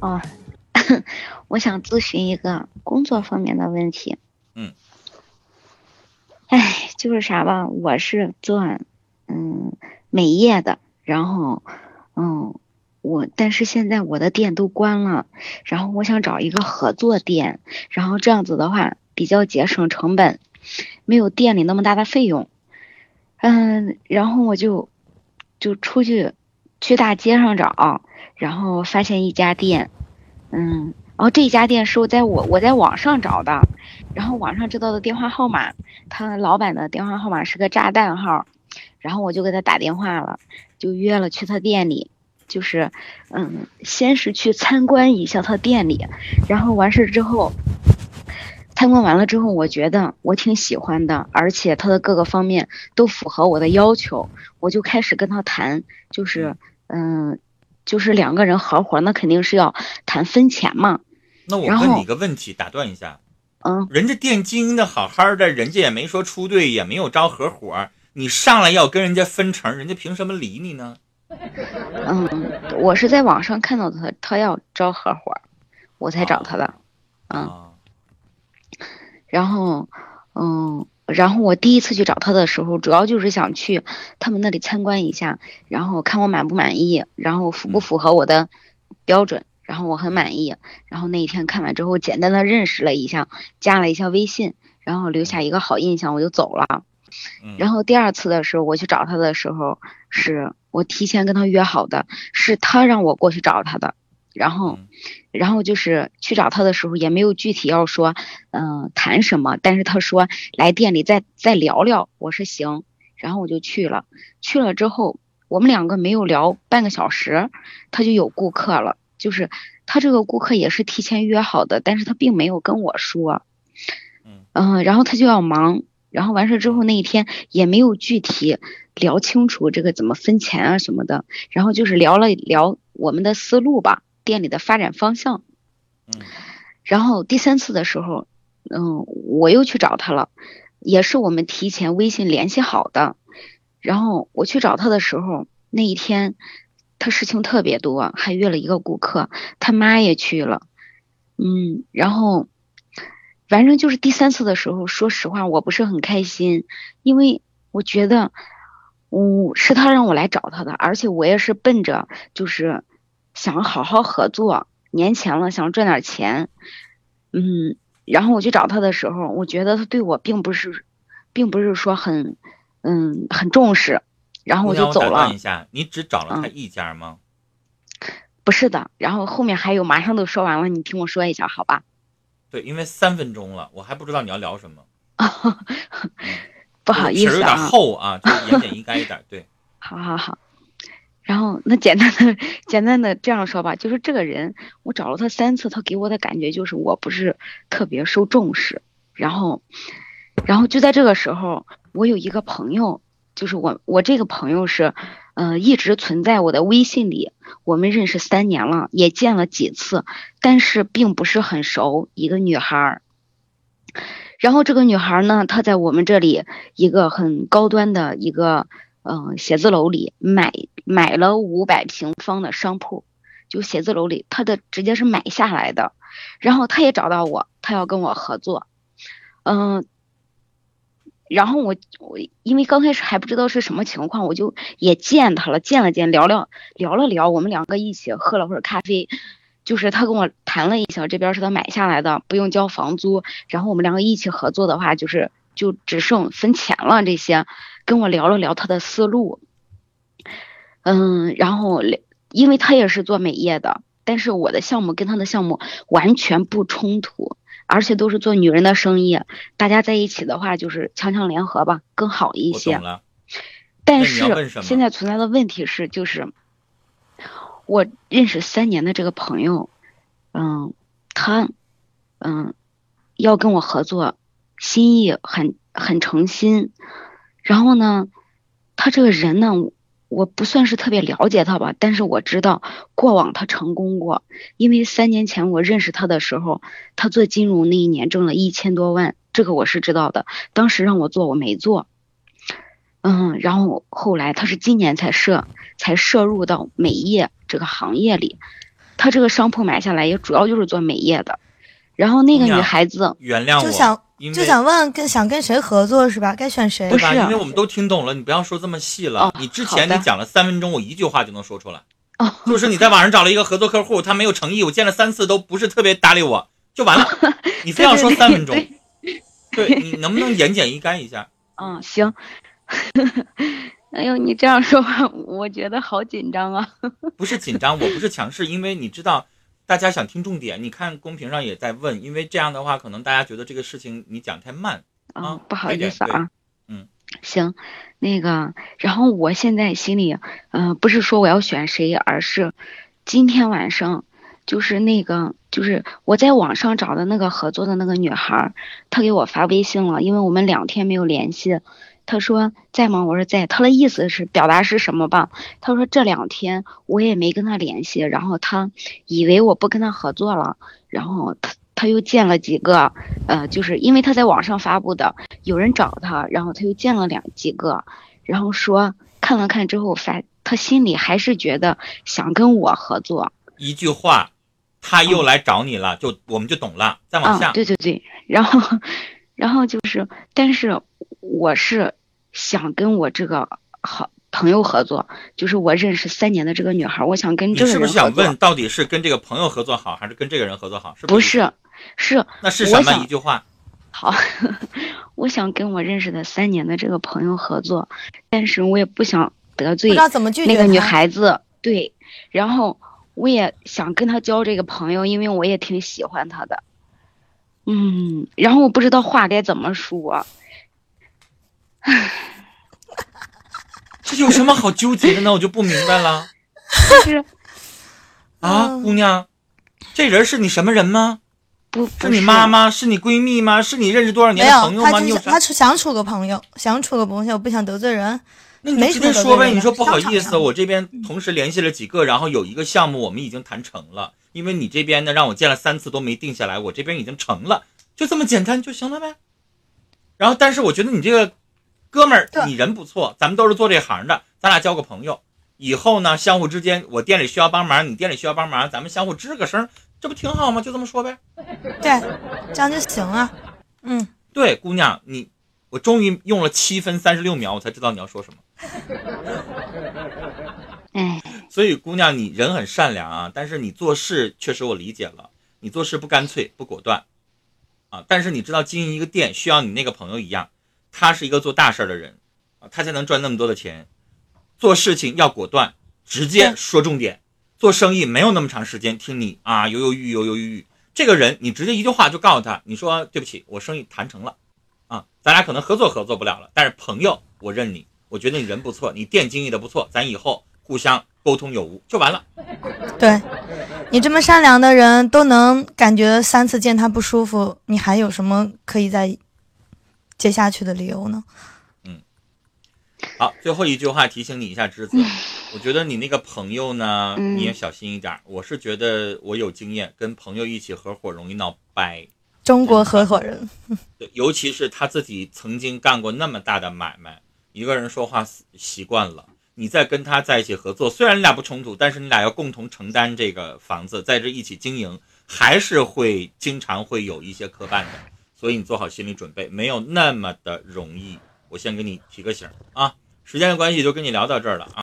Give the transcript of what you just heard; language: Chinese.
哦，我想咨询一个工作方面的问题。嗯。哎，就是啥吧，我是做嗯美业的，然后嗯我但是现在我的店都关了，然后我想找一个合作店，然后这样子的话比较节省成本，没有店里那么大的费用。嗯，然后我就就出去去大街上找。然后发现一家店，嗯，然后这家店是我在我我在网上找的，然后网上知道的电话号码，他老板的电话号码是个炸弹号，然后我就给他打电话了，就约了去他店里，就是，嗯，先是去参观一下他店里，然后完事之后，参观完了之后，我觉得我挺喜欢的，而且他的各个方面都符合我的要求，我就开始跟他谈，就是，嗯。就是两个人合伙，那肯定是要谈分钱嘛。那我问你个问题，打断一下。嗯。人家店经营的好好的，人家也没说出队，也没有招合伙，你上来要跟人家分成，人家凭什么理你呢？嗯，我是在网上看到他，他要招合伙，我才找他的。嗯。然后，嗯。然后我第一次去找他的时候，主要就是想去他们那里参观一下，然后看我满不满意，然后符不符合我的标准，然后我很满意。然后那一天看完之后，简单的认识了一下，加了一下微信，然后留下一个好印象，我就走了。然后第二次的时候，我去找他的时候，是我提前跟他约好的，是他让我过去找他的。然后，然后就是去找他的时候，也没有具体要说，嗯，谈什么。但是他说来店里再再聊聊，我说行。然后我就去了。去了之后，我们两个没有聊半个小时，他就有顾客了。就是他这个顾客也是提前约好的，但是他并没有跟我说。嗯，然后他就要忙。然后完事之后那一天也没有具体聊清楚这个怎么分钱啊什么的。然后就是聊了聊我们的思路吧。店里的发展方向，嗯，然后第三次的时候，嗯，我又去找他了，也是我们提前微信联系好的。然后我去找他的时候，那一天他事情特别多，还约了一个顾客，他妈也去了，嗯，然后反正就是第三次的时候，说实话我不是很开心，因为我觉得，嗯，是他让我来找他的，而且我也是奔着就是。想好好合作，年前了想赚点钱，嗯，然后我去找他的时候，我觉得他对我并不是，并不是说很，嗯，很重视，然后我就走了。一下，你只找了他一家吗？不是的，然后后面还有，马上都说完了，你听我说一下，好吧？对，因为三分钟了，我还不知道你要聊什么。不好意思啊。有点厚啊，就言简意赅一点，对。好 好好。然后那简单的简单的这样说吧，就是这个人，我找了他三次，他给我的感觉就是我不是特别受重视。然后，然后就在这个时候，我有一个朋友，就是我我这个朋友是，呃，一直存在我的微信里，我们认识三年了，也见了几次，但是并不是很熟。一个女孩儿，然后这个女孩儿呢，她在我们这里一个很高端的一个。嗯，写字楼里买买了五百平方的商铺，就写字楼里，他的直接是买下来的，然后他也找到我，他要跟我合作，嗯，然后我我因为刚开始还不知道是什么情况，我就也见他了，见了见，聊聊聊了聊，我们两个一起喝了会儿咖啡，就是他跟我谈了一下，这边是他买下来的，不用交房租，然后我们两个一起合作的话，就是就只剩分钱了这些。跟我聊了聊他的思路，嗯，然后因为他也是做美业的，但是我的项目跟他的项目完全不冲突，而且都是做女人的生意，大家在一起的话就是强强联合吧，更好一些。但是现在存在的问题是，就是我认识三年的这个朋友，嗯，他嗯要跟我合作，心意很很诚心。然后呢，他这个人呢，我不算是特别了解他吧，但是我知道过往他成功过，因为三年前我认识他的时候，他做金融那一年挣了一千多万，这个我是知道的。当时让我做，我没做。嗯，然后后来他是今年才涉才涉入到美业这个行业里，他这个商铺买下来也主要就是做美业的。然后那个女孩子原谅我，就想因为就想问跟想跟谁合作是吧？该选谁？对吧？不是因为我们都听懂了，你不要说这么细了。哦你之前你讲了三分钟，我一句话就能说出来。哦，就是你在网上找了一个合作客户，他没有诚意，我见了三次都不是特别搭理我，就完了。你非要说三分钟，对对你能不能言简意赅一下？嗯，行。哎呦，你这样说话，我觉得好紧张啊。不是紧张，我不是强势，因为你知道，大家想听重点。你看公屏上也在问，因为这样的话，可能大家觉得这个事情你讲太慢。啊嗯，不好意思啊。嗯，行，那个，然后我现在心里，嗯、不是说我要选谁，而是今天晚上，就是那个，就是我在网上找的那个合作的那个女孩儿，她给我发微信了，因为我们两天没有联系。她说在吗？我说在。他的意思是表达是什么吧？他说这两天我也没跟他联系，然后他以为我不跟他合作了，然后他他又见了几个，呃，就是因为他在网上发布的，有人找他，然后他又见了两几个，然后说看了看之后发，他心里还是觉得想跟我合作。一句话，他又来找你了，就我们就懂了。再往下，啊，对对对，然后，然后就是，但是我是想跟我这个好朋友合作，就是我认识三年的这个女孩，我想跟这个是不是想人合作。问，到底是跟这个朋友合作好，还是跟这个人合作好？不是，是那是什么？我想一句话，好，我想跟我认识的三年的这个朋友合作，但是我也不想得罪那个女孩子，对，然后我也想跟她交这个朋友，因为我也挺喜欢她的。嗯，然后我不知道话该怎么说。这有什么好纠结的呢？我就不明白了就是啊，嗯姑娘，这人是你什么人吗？不不是你妈妈？是你闺蜜吗？是你认识多少年的朋，友吗？他你想处个朋友，想处个朋友，不想得罪人。那你就直接说呗，你说不好意思，我这边同时联系了几个，然后有一个项目我们已经谈成了，因为你这边呢让我见了三次都没定下来，我这边已经成了，就这么简单就行了呗。然后，但是我觉得你这个哥们儿，你人不错，咱们都是做这行的，咱俩交个朋友，以后呢相互之间，我店里需要帮忙，你店里需要帮忙，咱们相互吱个声，这不挺好吗？就这么说呗。对，这样就行了。嗯，对，姑娘，你我终于用了七分三十六秒，我才知道你要说什么。哎，所以，姑娘，你人很善良啊，但是你做事确实我理解了，你做事不干脆不果断，啊，但是你知道经营一个店需要你那个朋友一样，他是一个做大事儿的人，啊，他才能赚那么多的钱。做事情要果断，直接说重点。做生意没有那么长时间听你啊犹犹豫豫犹犹豫豫。这个人你直接一句话就告诉他，你说对不起，我生意谈成了，啊，咱俩可能合作合作不了了，但是朋友我认你，我觉得你人不错，你店经营的不错，咱以后互相沟通有无就完了。对，你这么善良的人都能感觉三次见他不舒服，你还有什么可以再接下去的理由呢？嗯好，最后一句话提醒你一下，栀子，我觉得你那个朋友呢，嗯你也小心一点儿。我是觉得我有经验，跟朋友一起合伙容易闹掰，中国合伙人，对尤其是他自己曾经干过那么大的买卖，一个人说话习习惯了。你再跟他在一起合作，虽然你俩不冲突，但是你俩要共同承担这个房子，在这一起经营，还是会经常会有一些磕绊的。所以你做好心理准备，没有那么的容易。我先给你提个醒啊。时间的关系，就跟你聊到这儿了啊。